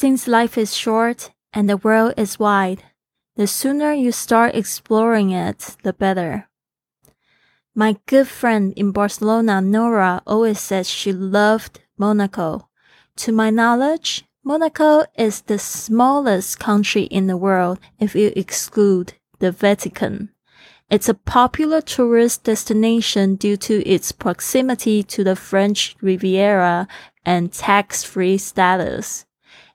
Since life is short and the world is wide, the sooner you start exploring it, the better. My good friend in Barcelona, Nora, always said she loved Monaco. To my knowledge, Monaco is the smallest country in the world if you exclude the Vatican. It's a popular tourist destination due to its proximity to the French Riviera and tax-free status.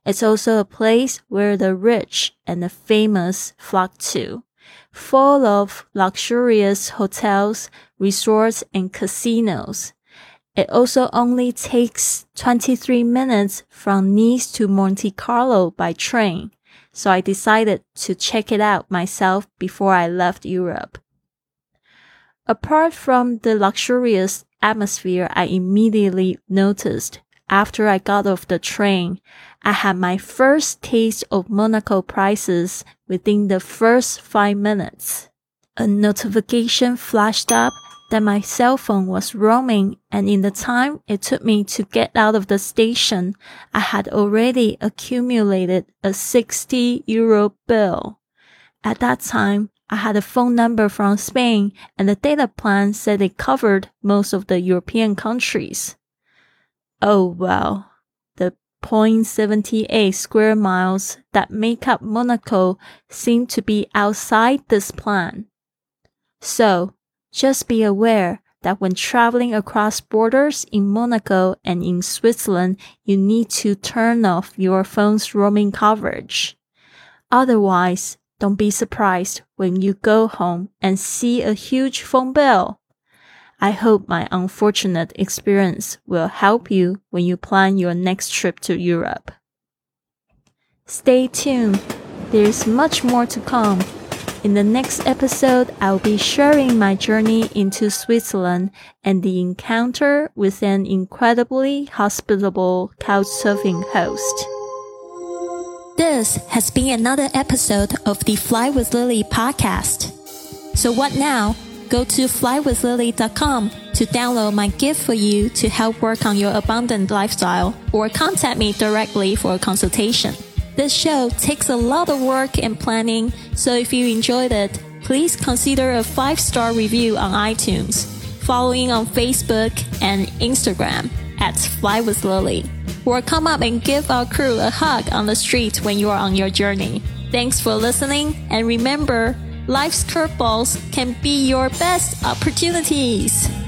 It's also a place where the rich and the famous flock to, full of luxurious hotels, resorts, and casinos. It also only takes 23 minutes from Nice to Monte Carlo by train, so I decided to check it out myself before I left Europe. Apart from the luxurious atmosphere I immediately noticed after I got off the train, I had my first taste of Monaco prices within the first five minutes. A notification flashed up that my cell phone was roaming and in the time it took me to get out of the station, I had already accumulated a 60 euro bill. At that time, I had a phone number from Spain and the data plan said it covered most of the European countries. Oh well, the 0.78 square miles that make up Monaco seem to be outside this plan. So, just be aware that when traveling across borders in Monaco and in Switzerland, you need to turn off your phone's roaming coverage. Otherwise, don't be surprised when you go home and see a huge phone bill. I hope my unfortunate experience will help you when you plan your next trip to Europe. Stay tuned. There's much more to come. In the next episode, I'll be sharing my journey into Switzerland and the encounter with an incredibly hospitable couchsurfing host. This has been another episode of the Fly with Lily podcast. So what now? Go to flywithlily.com to download my gift for you to help work on your abundant lifestyle or contact me directly for a consultation. This show takes a lot of work and planning, so if you enjoyed it, please consider a five star review on iTunes, following on Facebook and Instagram at Fly with Lily, or come up and give our crew a hug on the street when you are on your journey. Thanks for listening, and remember, life's curveballs can be your best opportunities.